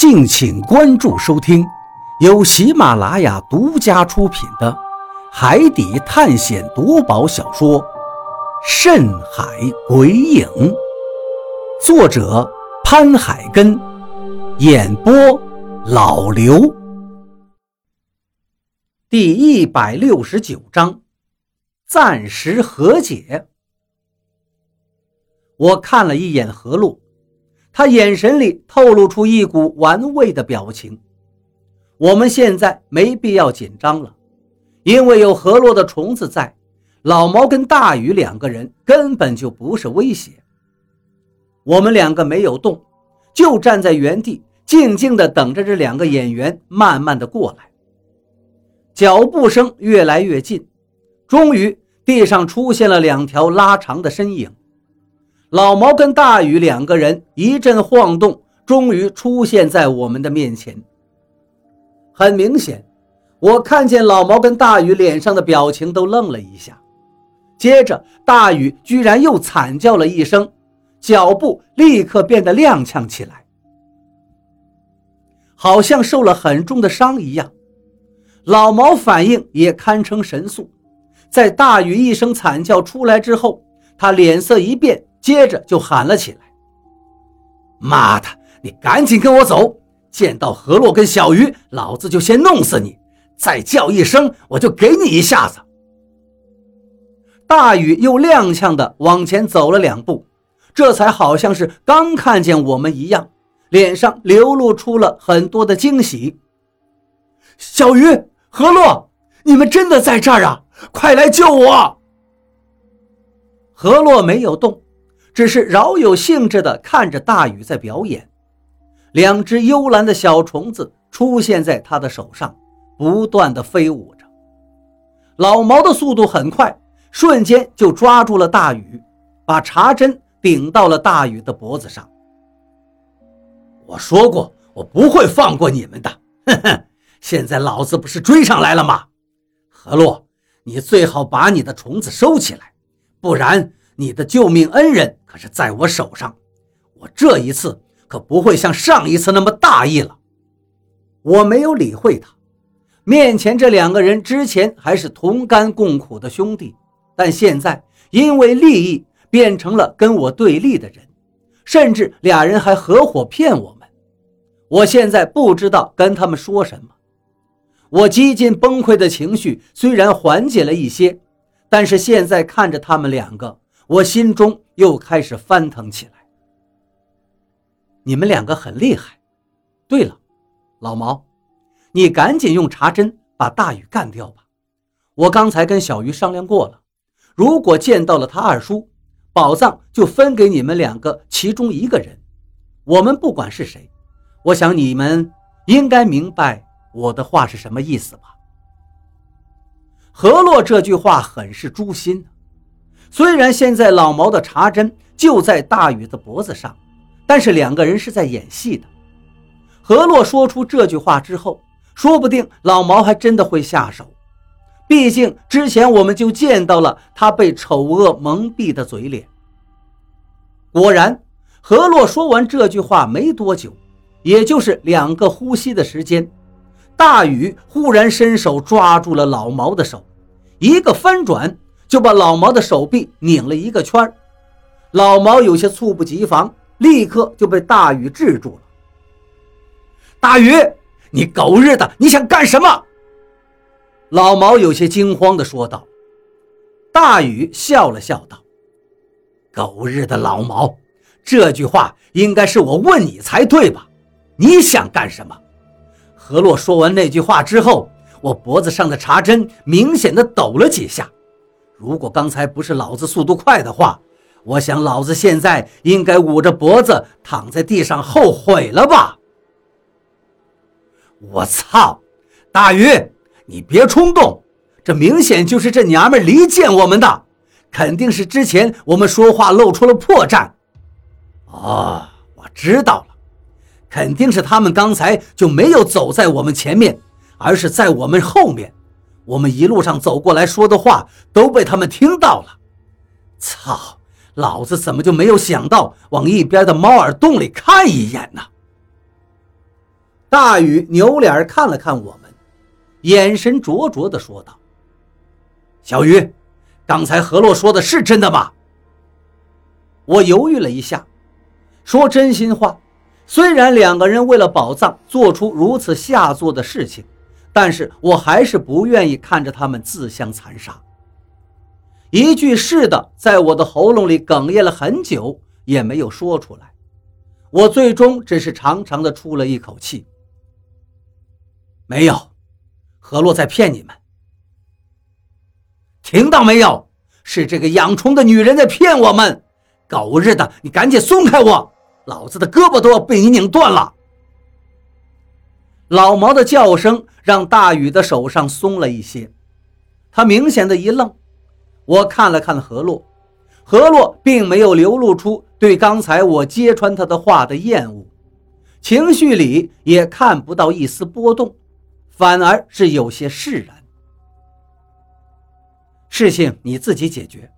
敬请关注收听，由喜马拉雅独家出品的《海底探险夺宝小说》《深海鬼影》，作者潘海根，演播老刘。第一百六十九章，暂时和解。我看了一眼何洛。他眼神里透露出一股玩味的表情。我们现在没必要紧张了，因为有河洛的虫子在，老毛跟大禹两个人根本就不是威胁。我们两个没有动，就站在原地，静静地等着这两个演员慢慢的过来。脚步声越来越近，终于地上出现了两条拉长的身影。老毛跟大宇两个人一阵晃动，终于出现在我们的面前。很明显，我看见老毛跟大宇脸上的表情都愣了一下，接着大宇居然又惨叫了一声，脚步立刻变得踉跄起来，好像受了很重的伤一样。老毛反应也堪称神速，在大宇一声惨叫出来之后，他脸色一变。接着就喊了起来：“妈的，你赶紧跟我走！见到何洛跟小鱼，老子就先弄死你！再叫一声，我就给你一下子！”大雨又踉跄地往前走了两步，这才好像是刚看见我们一样，脸上流露出了很多的惊喜。“小鱼，何洛，你们真的在这儿啊！快来救我！”何洛没有动。只是饶有兴致地看着大禹在表演，两只幽蓝的小虫子出现在他的手上，不断地飞舞着。老毛的速度很快，瞬间就抓住了大禹，把茶针顶到了大禹的脖子上。我说过，我不会放过你们的，哼哼！现在老子不是追上来了吗？何洛，你最好把你的虫子收起来，不然……你的救命恩人可是在我手上，我这一次可不会像上一次那么大意了。我没有理会他，面前这两个人之前还是同甘共苦的兄弟，但现在因为利益变成了跟我对立的人，甚至俩人还合伙骗我们。我现在不知道跟他们说什么。我几近崩溃的情绪虽然缓解了一些，但是现在看着他们两个。我心中又开始翻腾起来。你们两个很厉害。对了，老毛，你赶紧用茶针把大禹干掉吧。我刚才跟小鱼商量过了，如果见到了他二叔，宝藏就分给你们两个其中一个人。我们不管是谁，我想你们应该明白我的话是什么意思吧？何洛这句话很是诛心。虽然现在老毛的茶针就在大宇的脖子上，但是两个人是在演戏的。何洛说出这句话之后，说不定老毛还真的会下手。毕竟之前我们就见到了他被丑恶蒙蔽的嘴脸。果然，何洛说完这句话没多久，也就是两个呼吸的时间，大禹忽然伸手抓住了老毛的手，一个翻转。就把老毛的手臂拧了一个圈老毛有些猝不及防，立刻就被大禹制住了。大禹，你狗日的，你想干什么？老毛有些惊慌地说道。大禹笑了笑道：“狗日的老毛，这句话应该是我问你才对吧？你想干什么？”何洛说完那句话之后，我脖子上的茶针明显的抖了几下。如果刚才不是老子速度快的话，我想老子现在应该捂着脖子躺在地上后悔了吧！我操，大鱼，你别冲动，这明显就是这娘们离间我们的，肯定是之前我们说话露出了破绽。哦，我知道了，肯定是他们刚才就没有走在我们前面，而是在我们后面。我们一路上走过来说的话都被他们听到了，操！老子怎么就没有想到往一边的猫耳洞里看一眼呢？大雨扭脸看了看我们，眼神灼灼地说道：“小鱼，刚才何洛说的是真的吗？”我犹豫了一下，说真心话。虽然两个人为了宝藏做出如此下作的事情，但是我还是不愿意看着他们自相残杀。一句“是的”在我的喉咙里哽咽了很久，也没有说出来。我最终只是长长的出了一口气。没有，何洛在骗你们。听到没有？是这个养虫的女人在骗我们！狗日的，你赶紧松开我！老子的胳膊都要被你拧断了！老毛的叫声让大禹的手上松了一些，他明显的一愣。我看了看何洛，何洛并没有流露出对刚才我揭穿他的话的厌恶，情绪里也看不到一丝波动，反而是有些释然。事情你自己解决，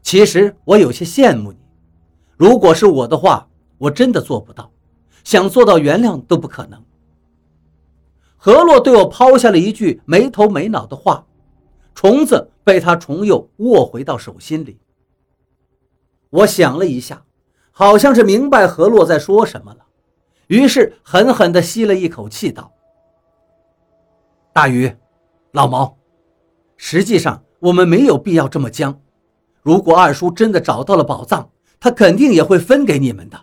其实我有些羡慕你。如果是我的话。我真的做不到，想做到原谅都不可能。何洛对我抛下了一句没头没脑的话，虫子被他重又握回到手心里。我想了一下，好像是明白何洛在说什么了，于是狠狠地吸了一口气，道：“大鱼，老毛，实际上我们没有必要这么僵。如果二叔真的找到了宝藏，他肯定也会分给你们的。”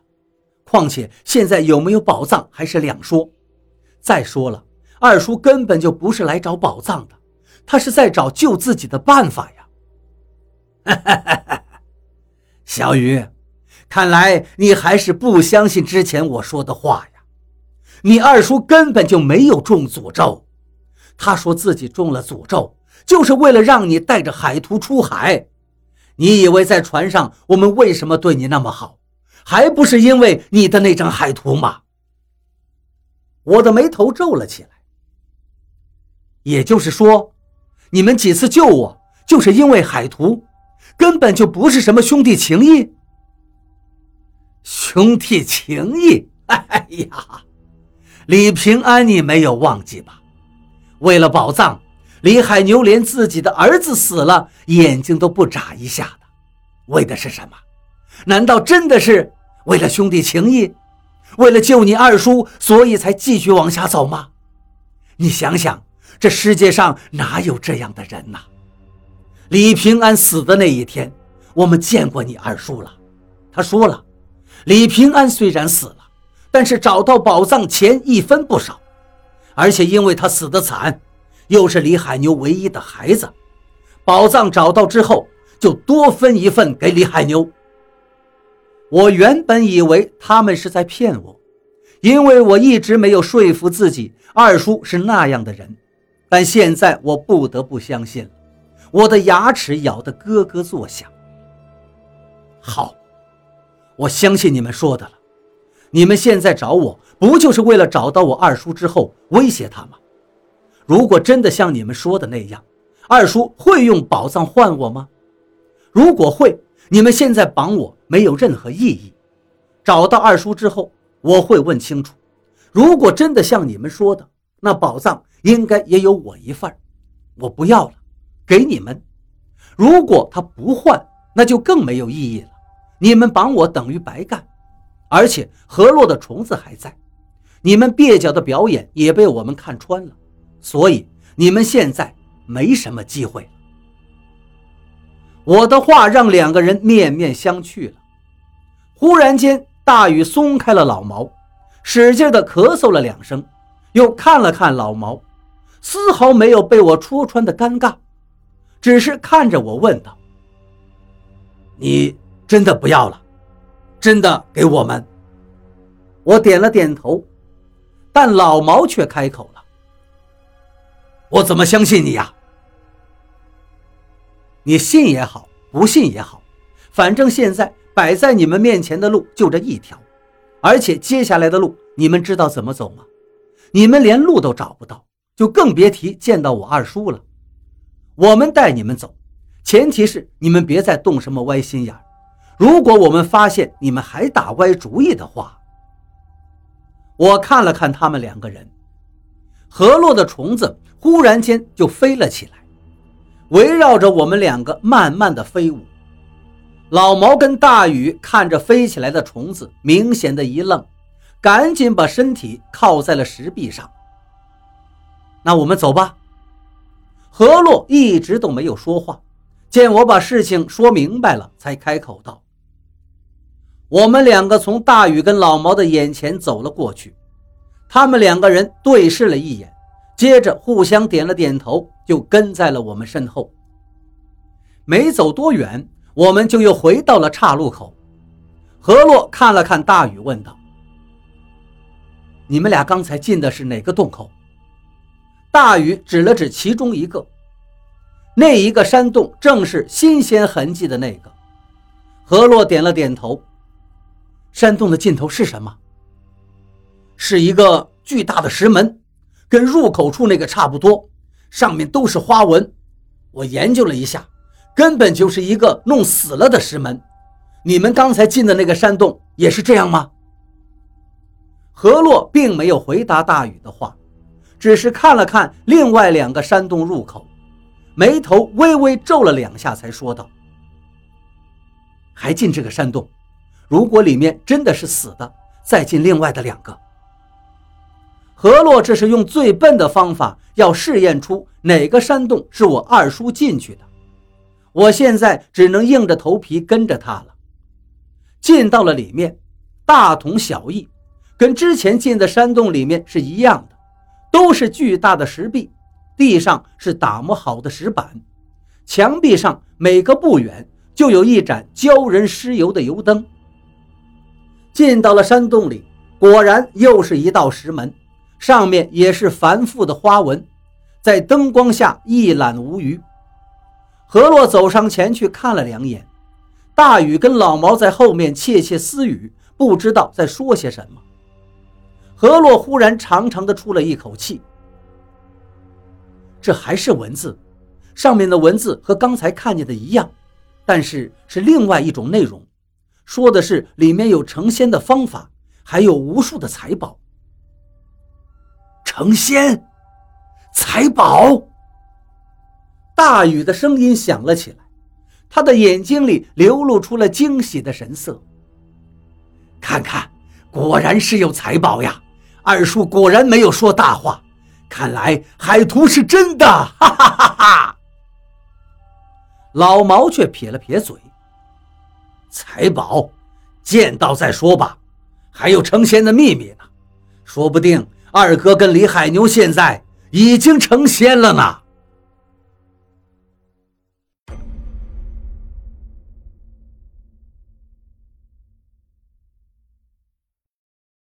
况且现在有没有宝藏还是两说。再说了，二叔根本就不是来找宝藏的，他是在找救自己的办法呀。小鱼，看来你还是不相信之前我说的话呀。你二叔根本就没有中诅咒，他说自己中了诅咒，就是为了让你带着海图出海。你以为在船上我们为什么对你那么好？还不是因为你的那张海图吗？我的眉头皱了起来。也就是说，你们几次救我，就是因为海图，根本就不是什么兄弟情谊。兄弟情谊？哎呀，李平安，你没有忘记吧？为了宝藏，李海牛连自己的儿子死了眼睛都不眨一下的，为的是什么？难道真的是？为了兄弟情谊，为了救你二叔，所以才继续往下走吗？你想想，这世界上哪有这样的人呐？李平安死的那一天，我们见过你二叔了。他说了，李平安虽然死了，但是找到宝藏钱一分不少，而且因为他死得惨，又是李海牛唯一的孩子，宝藏找到之后就多分一份给李海牛。我原本以为他们是在骗我，因为我一直没有说服自己二叔是那样的人。但现在我不得不相信了，我的牙齿咬得咯咯作响。好，我相信你们说的了。你们现在找我不就是为了找到我二叔之后威胁他吗？如果真的像你们说的那样，二叔会用宝藏换我吗？如果会。你们现在绑我没有任何意义。找到二叔之后，我会问清楚。如果真的像你们说的，那宝藏应该也有我一份我不要了，给你们。如果他不换，那就更没有意义了。你们绑我等于白干，而且河洛的虫子还在。你们蹩脚的表演也被我们看穿了，所以你们现在没什么机会。我的话让两个人面面相觑了。忽然间，大雨松开了老毛，使劲的咳嗽了两声，又看了看老毛，丝毫没有被我戳穿的尴尬，只是看着我问道：“你真的不要了？真的给我们？”我点了点头，但老毛却开口了：“我怎么相信你呀？”你信也好，不信也好，反正现在摆在你们面前的路就这一条，而且接下来的路你们知道怎么走吗？你们连路都找不到，就更别提见到我二叔了。我们带你们走，前提是你们别再动什么歪心眼如果我们发现你们还打歪主意的话，我看了看他们两个人，河洛的虫子忽然间就飞了起来，围绕着我们两个慢慢的飞舞。老毛跟大雨看着飞起来的虫子，明显的一愣，赶紧把身体靠在了石壁上。那我们走吧。何洛一直都没有说话，见我把事情说明白了，才开口道：“我们两个从大禹跟老毛的眼前走了过去，他们两个人对视了一眼，接着互相点了点头，就跟在了我们身后。没走多远。”我们就又回到了岔路口。何洛看了看大禹，问道：“你们俩刚才进的是哪个洞口？”大禹指了指其中一个，那一个山洞正是新鲜痕迹的那个。何洛点了点头。山洞的尽头是什么？是一个巨大的石门，跟入口处那个差不多，上面都是花纹。我研究了一下。根本就是一个弄死了的石门，你们刚才进的那个山洞也是这样吗？何洛并没有回答大禹的话，只是看了看另外两个山洞入口，眉头微微皱了两下，才说道：“还进这个山洞？如果里面真的是死的，再进另外的两个。”何洛这是用最笨的方法，要试验出哪个山洞是我二叔进去的。我现在只能硬着头皮跟着他了。进到了里面，大同小异，跟之前进的山洞里面是一样的，都是巨大的石壁，地上是打磨好的石板，墙壁上每隔不远就有一盏教人施油的油灯。进到了山洞里，果然又是一道石门，上面也是繁复的花纹，在灯光下一览无余。何洛走上前去看了两眼，大禹跟老毛在后面窃窃私语，不知道在说些什么。何洛忽然长长的出了一口气，这还是文字，上面的文字和刚才看见的一样，但是是另外一种内容，说的是里面有成仙的方法，还有无数的财宝。成仙，财宝。大禹的声音响了起来，他的眼睛里流露出了惊喜的神色。看看，果然是有财宝呀！二叔果然没有说大话，看来海图是真的！哈哈哈哈！老毛却撇了撇嘴：“财宝，见到再说吧。还有成仙的秘密呢，说不定二哥跟李海牛现在已经成仙了呢。”